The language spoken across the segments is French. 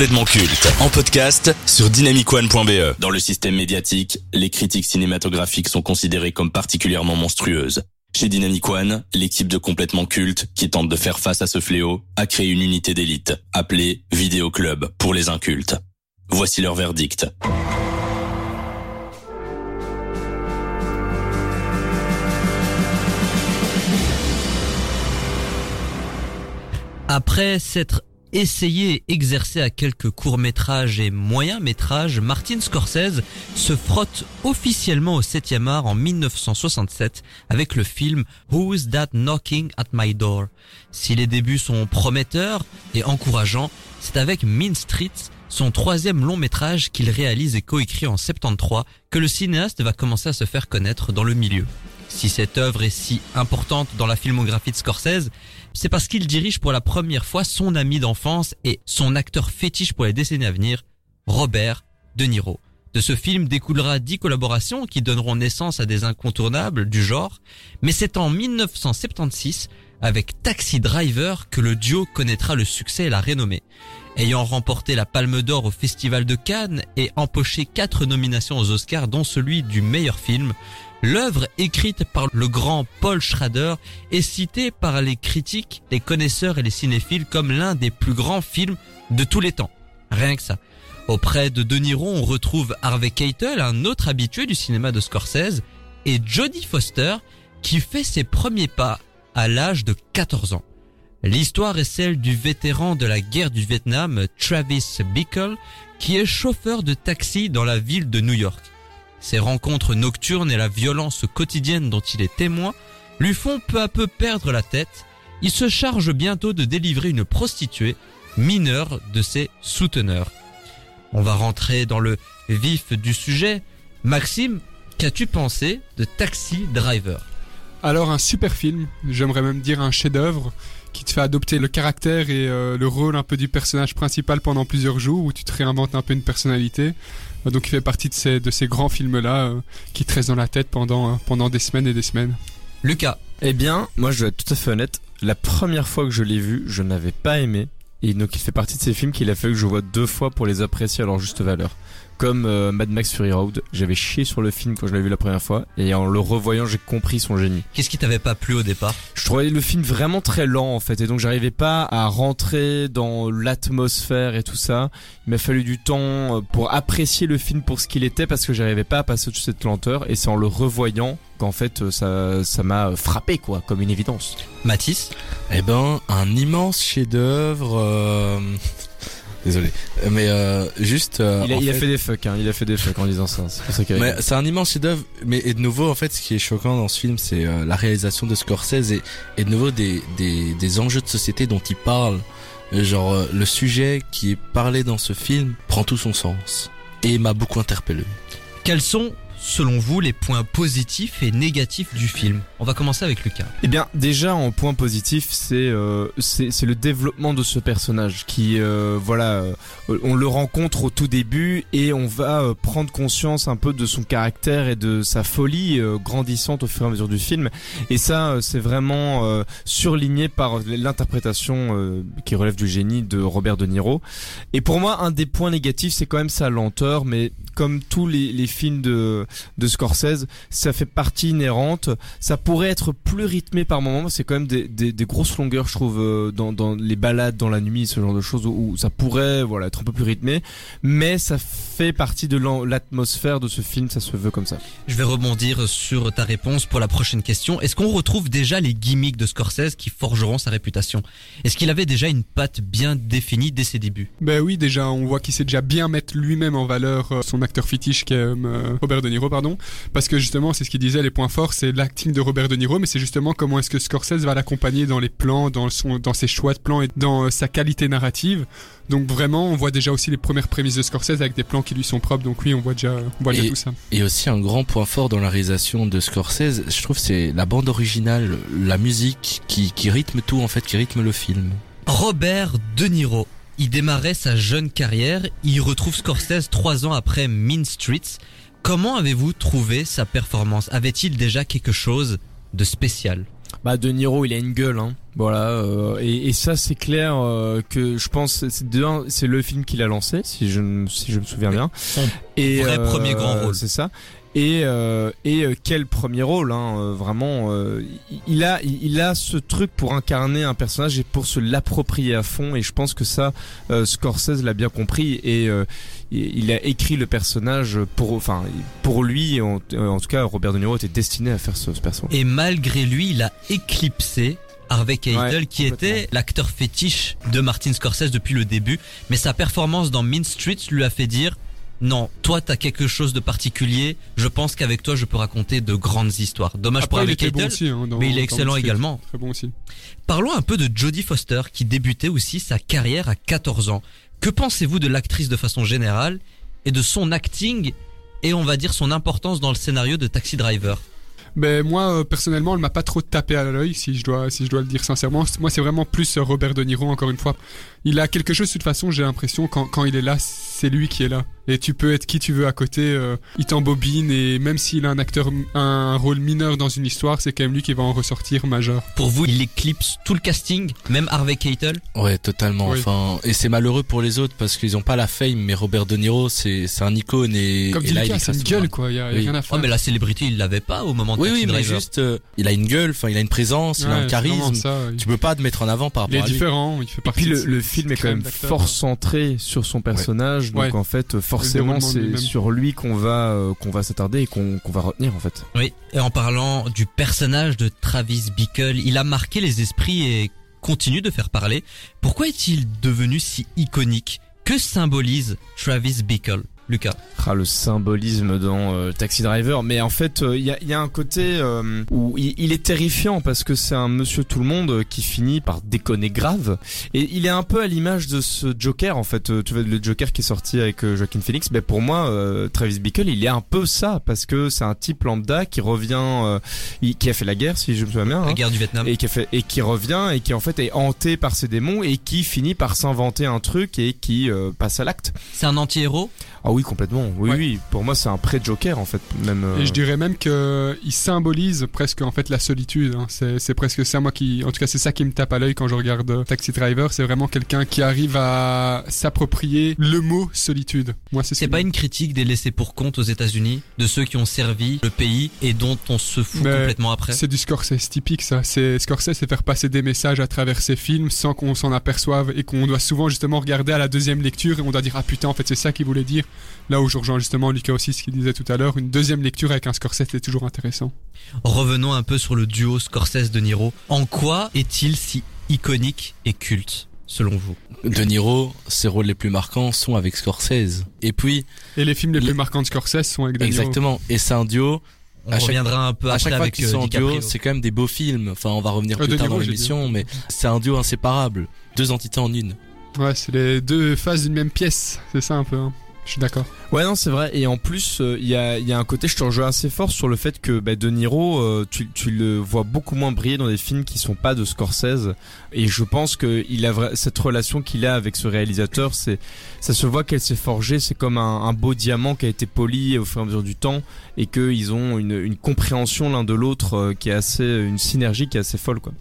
Complètement culte en podcast sur dynamicone.be. Dans le système médiatique, les critiques cinématographiques sont considérées comme particulièrement monstrueuses. Chez Dynamic One, l'équipe de Complètement Culte, qui tente de faire face à ce fléau, a créé une unité d'élite, appelée Vidéo Club pour les incultes. Voici leur verdict. Après s'être essayé exercé à quelques courts-métrages et moyens-métrages, Martin Scorsese se frotte officiellement au 7e art en 1967 avec le film Who's That Knocking at My Door. Si les débuts sont prometteurs et encourageants, c'est avec Mean Streets, son troisième long métrage qu'il réalise et coécrit en 73, que le cinéaste va commencer à se faire connaître dans le milieu. Si cette œuvre est si importante dans la filmographie de Scorsese, c'est parce qu'il dirige pour la première fois son ami d'enfance et son acteur fétiche pour les décennies à venir, Robert De Niro. De ce film découlera dix collaborations qui donneront naissance à des incontournables du genre, mais c'est en 1976, avec Taxi Driver, que le duo connaîtra le succès et la renommée. Ayant remporté la Palme d'Or au Festival de Cannes et empoché quatre nominations aux Oscars dont celui du meilleur film, L'œuvre écrite par le grand Paul Schrader est citée par les critiques, les connaisseurs et les cinéphiles comme l'un des plus grands films de tous les temps. Rien que ça. Auprès de De Niro, on retrouve Harvey Keitel, un autre habitué du cinéma de Scorsese, et Jodie Foster, qui fait ses premiers pas à l'âge de 14 ans. L'histoire est celle du vétéran de la guerre du Vietnam, Travis Bickle, qui est chauffeur de taxi dans la ville de New York. Ses rencontres nocturnes et la violence quotidienne dont il est témoin lui font peu à peu perdre la tête. Il se charge bientôt de délivrer une prostituée mineure de ses souteneurs. On va rentrer dans le vif du sujet. Maxime, qu'as-tu pensé de Taxi Driver? Alors un super film, j'aimerais même dire un chef-d'œuvre qui te fait adopter le caractère et euh, le rôle un peu du personnage principal pendant plusieurs jours où tu te réinventes un peu une personnalité. Donc il fait partie de ces, de ces grands films-là euh, qui te restent dans la tête pendant, euh, pendant des semaines et des semaines. Lucas Eh bien, moi je vais être tout à fait honnête, la première fois que je l'ai vu, je n'avais pas aimé. Et donc il fait partie de ces films qu'il a fallu que je vois deux fois pour les apprécier à leur juste valeur comme euh, Mad Max Fury Road. J'avais chié sur le film quand je l'avais vu la première fois et en le revoyant, j'ai compris son génie. Qu'est-ce qui t'avait pas plu au départ? Je trouvais le film vraiment très lent en fait et donc j'arrivais pas à rentrer dans l'atmosphère et tout ça. Il m'a fallu du temps euh, pour apprécier le film pour ce qu'il était parce que j'arrivais pas à passer de cette lenteur et c'est en le revoyant qu'en fait euh, ça ça m'a frappé quoi comme une évidence. Mathis? Eh ben un immense chef-d'œuvre Désolé. Mais euh, juste. Euh, il, a, il a, fait des fucks, hein. Il a fait des fucks en disant ça. C'est mais c'est un immense chef-d'œuvre. Mais et de nouveau, en fait, ce qui est choquant dans ce film, c'est euh, la réalisation de Scorsese et, et de nouveau des, des, des enjeux de société dont il parle. Genre euh, le sujet qui est parlé dans ce film prend tout son sens et m'a beaucoup interpellé. Quels sont selon vous, les points positifs et négatifs du film? On va commencer avec Lucas. Eh bien, déjà en point positif, c'est euh, c'est le développement de ce personnage qui, euh, voilà, euh, on le rencontre au tout début et on va euh, prendre conscience un peu de son caractère et de sa folie grandissante au fur et à mesure du film. Et ça, c'est vraiment surligné par l'interprétation qui relève du génie de Robert De Niro. Et pour moi, un des points négatifs, c'est quand même sa lenteur, mais comme tous les, les films de de Scorsese, ça fait partie inhérente. Ça pourrait être plus rythmé par moments. C'est quand même des, des, des, grosses longueurs, je trouve, euh, dans, dans les balades dans la nuit, ce genre de choses où, ça pourrait, voilà, être un peu plus rythmé. Mais ça fait partie de l'atmosphère de ce film. Ça se veut comme ça. Je vais rebondir sur ta réponse pour la prochaine question. Est-ce qu'on retrouve déjà les gimmicks de Scorsese qui forgeront sa réputation? Est-ce qu'il avait déjà une patte bien définie dès ses débuts? Ben oui, déjà, on voit qu'il sait déjà bien mettre lui-même en valeur euh, son acteur fétiche qui est euh, Robert De Niro pardon, parce que justement, c'est ce qu'il disait, les points forts, c'est l'acting de Robert De Niro, mais c'est justement comment est-ce que Scorsese va l'accompagner dans les plans, dans son, dans ses choix de plans et dans euh, sa qualité narrative. Donc vraiment, on voit déjà aussi les premières prémices de Scorsese avec des plans qui lui sont propres. Donc oui, on voit déjà, on voit déjà tout ça. Et aussi un grand point fort dans la réalisation de Scorsese, je trouve, c'est la bande originale, la musique qui, qui rythme tout en fait, qui rythme le film. Robert De Niro. Il démarrait sa jeune carrière, il retrouve Scorsese trois ans après Mean Streets. Comment avez-vous trouvé sa performance? Avait-il déjà quelque chose de spécial? Bah De Niro, il a une gueule, hein. Voilà, euh, et, et, ça c'est clair euh, que je pense c'est c'est le film qu'il a lancé si je si je me souviens bien. Son et vrai premier grand rôle. C'est ça. Et, euh, et euh, quel premier rôle, hein, euh, vraiment. il a, il a ce truc pour incarner un personnage et pour se l'approprier à fond. Et je pense que ça, Scorsese l'a bien compris et il a écrit le personnage pour, enfin, pour lui. En, en, tout cas, Robert De Niro était destiné à faire ce, ce personnage. Et malgré lui, il a éclipsé Harvey Keitel qui était l'acteur fétiche de Martin Scorsese depuis le début. Mais sa performance dans Mean Street lui a fait dire non, toi t'as quelque chose de particulier. Je pense qu'avec toi je peux raconter de grandes histoires. Dommage pour Harvey Keitel, hein, mais il est excellent également. Très bon aussi. Parlons un peu de Jodie Foster qui débutait aussi sa carrière à 14 ans. Que pensez-vous de l'actrice de façon générale et de son acting et on va dire son importance dans le scénario de Taxi Driver? Ben moi euh, personnellement, elle m'a pas trop tapé à l'œil si je dois si je dois le dire sincèrement. Moi, c'est vraiment plus euh, Robert De Niro encore une fois. Il a quelque chose de toute façon, j'ai l'impression quand quand il est là, c'est lui qui est là et tu peux être qui tu veux à côté. Euh, il t'embobine et même s'il a un acteur, un rôle mineur dans une histoire, c'est quand même lui qui va en ressortir majeur. Pour vous, il éclipse tout le casting, même Harvey Keitel. Ouais, totalement. Enfin, et c'est malheureux pour les autres parce qu'ils ont pas la fame, mais Robert De Niro, c'est c'est un icône et, Comme et là, il a une gueule quoi. Il y a, rien à faire. Oh, mais la célébrité, il l'avait pas au moment de oui, oui, mais juste, euh, il a une gueule, enfin, il a une présence, il a un charisme. Ça, Tu peux pas te mettre en avant par rapport il est différent, il fait partie. Et puis le, le film est quand même fort centré sur son personnage, donc en fait, forcément, c'est sur lui qu'on va euh, qu'on va s'attarder et qu'on qu'on va retenir en fait. Oui, et en parlant du personnage de Travis Bickle, il a marqué les esprits et continue de faire parler. Pourquoi est-il devenu si iconique? Que symbolise Travis Bickle? Lucas ah, Le symbolisme dans euh, Taxi Driver, mais en fait, il euh, y, a, y, a, un côté euh, où il, est terrifiant parce que c'est un monsieur tout le monde qui finit par déconner grave. Et il est un peu à l'image de ce Joker, en fait. Tu vois, le Joker qui est sorti avec Joaquin Phoenix, ben pour moi, Travis Bickle, il est un peu ça parce que c'est un type lambda qui revient, qui a fait la guerre, si je me souviens bien. La hein, guerre du Vietnam. Et qui, a fait, et qui revient et qui en fait est hanté par ses démons et qui finit par s'inventer un truc et qui passe à l'acte. C'est un anti-héros? Ah oui, complètement. Oui, oui. Pour moi, c'est un pré-Joker en fait. Même. Et je euh, dirais même que il symbolise presque en fait la solitude. Hein. C'est presque ça moi qui, en tout cas, c'est ça qui me tape à l'œil quand je regarde euh, Taxi Driver. C'est vraiment quelqu'un qui arrive à s'approprier le mot solitude. Moi, c'est. C'est pas une critique des laissés pour compte aux États-Unis, de ceux qui ont servi le pays et dont on se fout complètement après? C'est du Scorsese typique ça. C'est Scorsese, c'est faire passer des messages à travers ses films sans qu'on s'en aperçoive et qu'on doit souvent justement regarder à la deuxième lecture et on doit dire ah putain en fait c'est ça qu'il voulait dire. Là où je rejoins justement Lucas aussi ce qu'il disait tout à l'heure, une deuxième lecture avec un Scorsese est toujours intéressant. Revenons un peu sur le duo Scorsese-De Niro. En quoi est-il si iconique et culte selon vous? De Niro, ses rôles les plus marquants sont avec Scorsese. Et puis... Et les films les, plus marquants de Scorsese sont avec De Niro. Exactement. Et c'est un duo on reviendra un peu à chaque fois avec qu'ils sont en duo, c'est quand même des beaux films. Enfin, on va revenir euh, plus tard dans l'émission, mais c'est un duo inséparable, deux entités en une. Ouais, c'est les deux faces d'une même pièce, c'est ça un peu. Hein. Je suis d'accord. Ouais, non, c'est vrai. Et en plus, il euh, y, a, y, a, un côté, je te rejoins assez fort sur le fait que bah, De Niro, euh, tu, tu, le vois beaucoup moins briller dans des films qui sont pas de Scorsese. Et je pense que il a cette relation qu'il a avec ce réalisateur, c'est ça se voit qu'elle s'est forgée. C'est comme un, un, beau diamant qui a été poli au fur et à mesure du temps, et qu'ils ont une, une compréhension l'un de l'autre euh, qui est assez, une synergie qui est assez folle, quoi.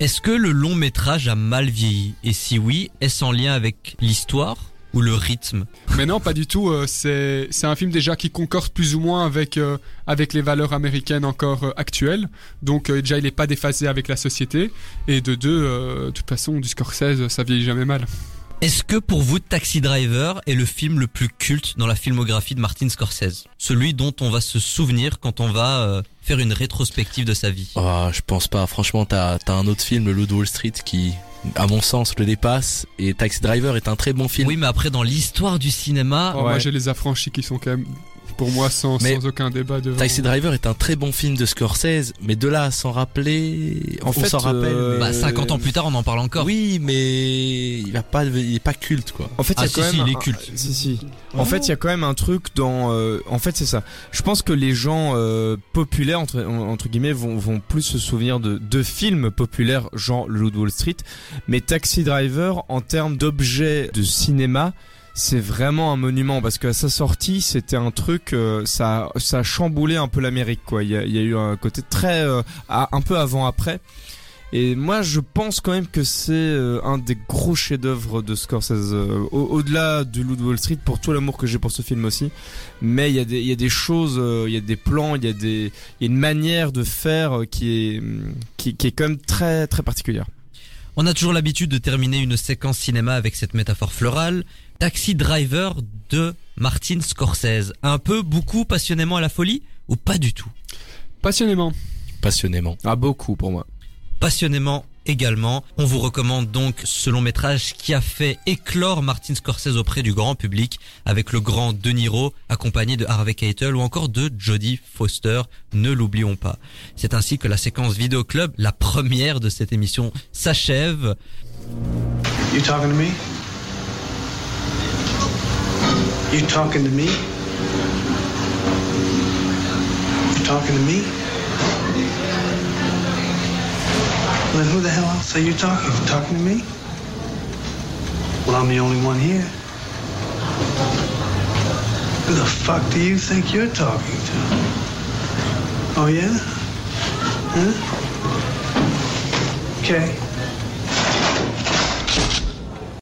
Est-ce que le long métrage a mal vieilli? Et si oui, est-ce en lien avec l'histoire? Ou le rythme Mais non, pas du tout. Euh, c'est c'est un film déjà qui concorde plus ou moins avec euh, avec les valeurs américaines encore euh, actuelles. Donc déjà, il est pas déphasé avec la société. Et de deux, de toute façon, du Scorsese, ça vieillit jamais mal. Est-ce que pour vous Taxi Driver est le film le plus culte dans la filmographie de Martin Scorsese? Celui dont on va se souvenir quand on va faire une rétrospective de sa vie? Oh, Je pense pas. Franchement, t'as as un autre film, Le Wall Street, qui à mon sens, le dépasse. Et Taxi Driver est un très bon film. Oui, mais après, dans l'histoire du cinéma... Oh, Moi, j'ai les affranchis qui sont quand même pour moi sans, sans aucun débat devant. Taxi Driver est un très bon film de Scorsese, mais de là à s'en rappeler, en on s'en rappelle. Euh, bah 50 ans plus tard, on en parle encore. Oui, mais il va pas, il est pas culte quoi. En fait, il y a ah, quand même il est culte. si si. En fait, il y a quand même un truc dans. Euh, en fait, c'est ça. Je pense que les gens euh, populaires entre entre guillemets vont vont plus se souvenir de de films populaires, genre le Wall Street, mais Taxi Driver en termes d'objet de cinéma c'est vraiment un monument parce qu'à sa sortie, c'était un truc, euh, ça, ça a chamboulé un peu l'Amérique, quoi. Il y a, eu un côté très, euh, un peu avant-après. Et moi, je pense quand même que c'est euh, un des gros chefs-d'œuvre de Scorsese, au- au-delà du Loup de Wall Street, pour tout l'amour que j'ai pour ce film aussi. Mais il y a des, choses, il y a des plans, il y a une manière de faire qui est, qui est quand même très, très particulière. On a toujours l'habitude de terminer une séquence cinéma avec cette métaphore florale. Taxi Driver de Martin Scorsese. Un peu, beaucoup, passionnément à la folie ou pas du tout? Passionnément. Passionnément. Ah, beaucoup pour moi. Passionnément également. On vous recommande donc ce long métrage qui a fait éclore Martin Scorsese auprès du grand public avec le grand De Niro accompagné de Harvey Keitel ou encore de Jodie Foster. Ne l'oublions pas. C'est ainsi que la séquence vidéo club, la première de cette émission, s'achève. You talking to me? You talking to me? You talking to me? Well, then who the hell else are you talking? You talking to me? Well, I'm the only one here. Who the fuck do you think you're talking to? Oh, yeah? Huh? Okay.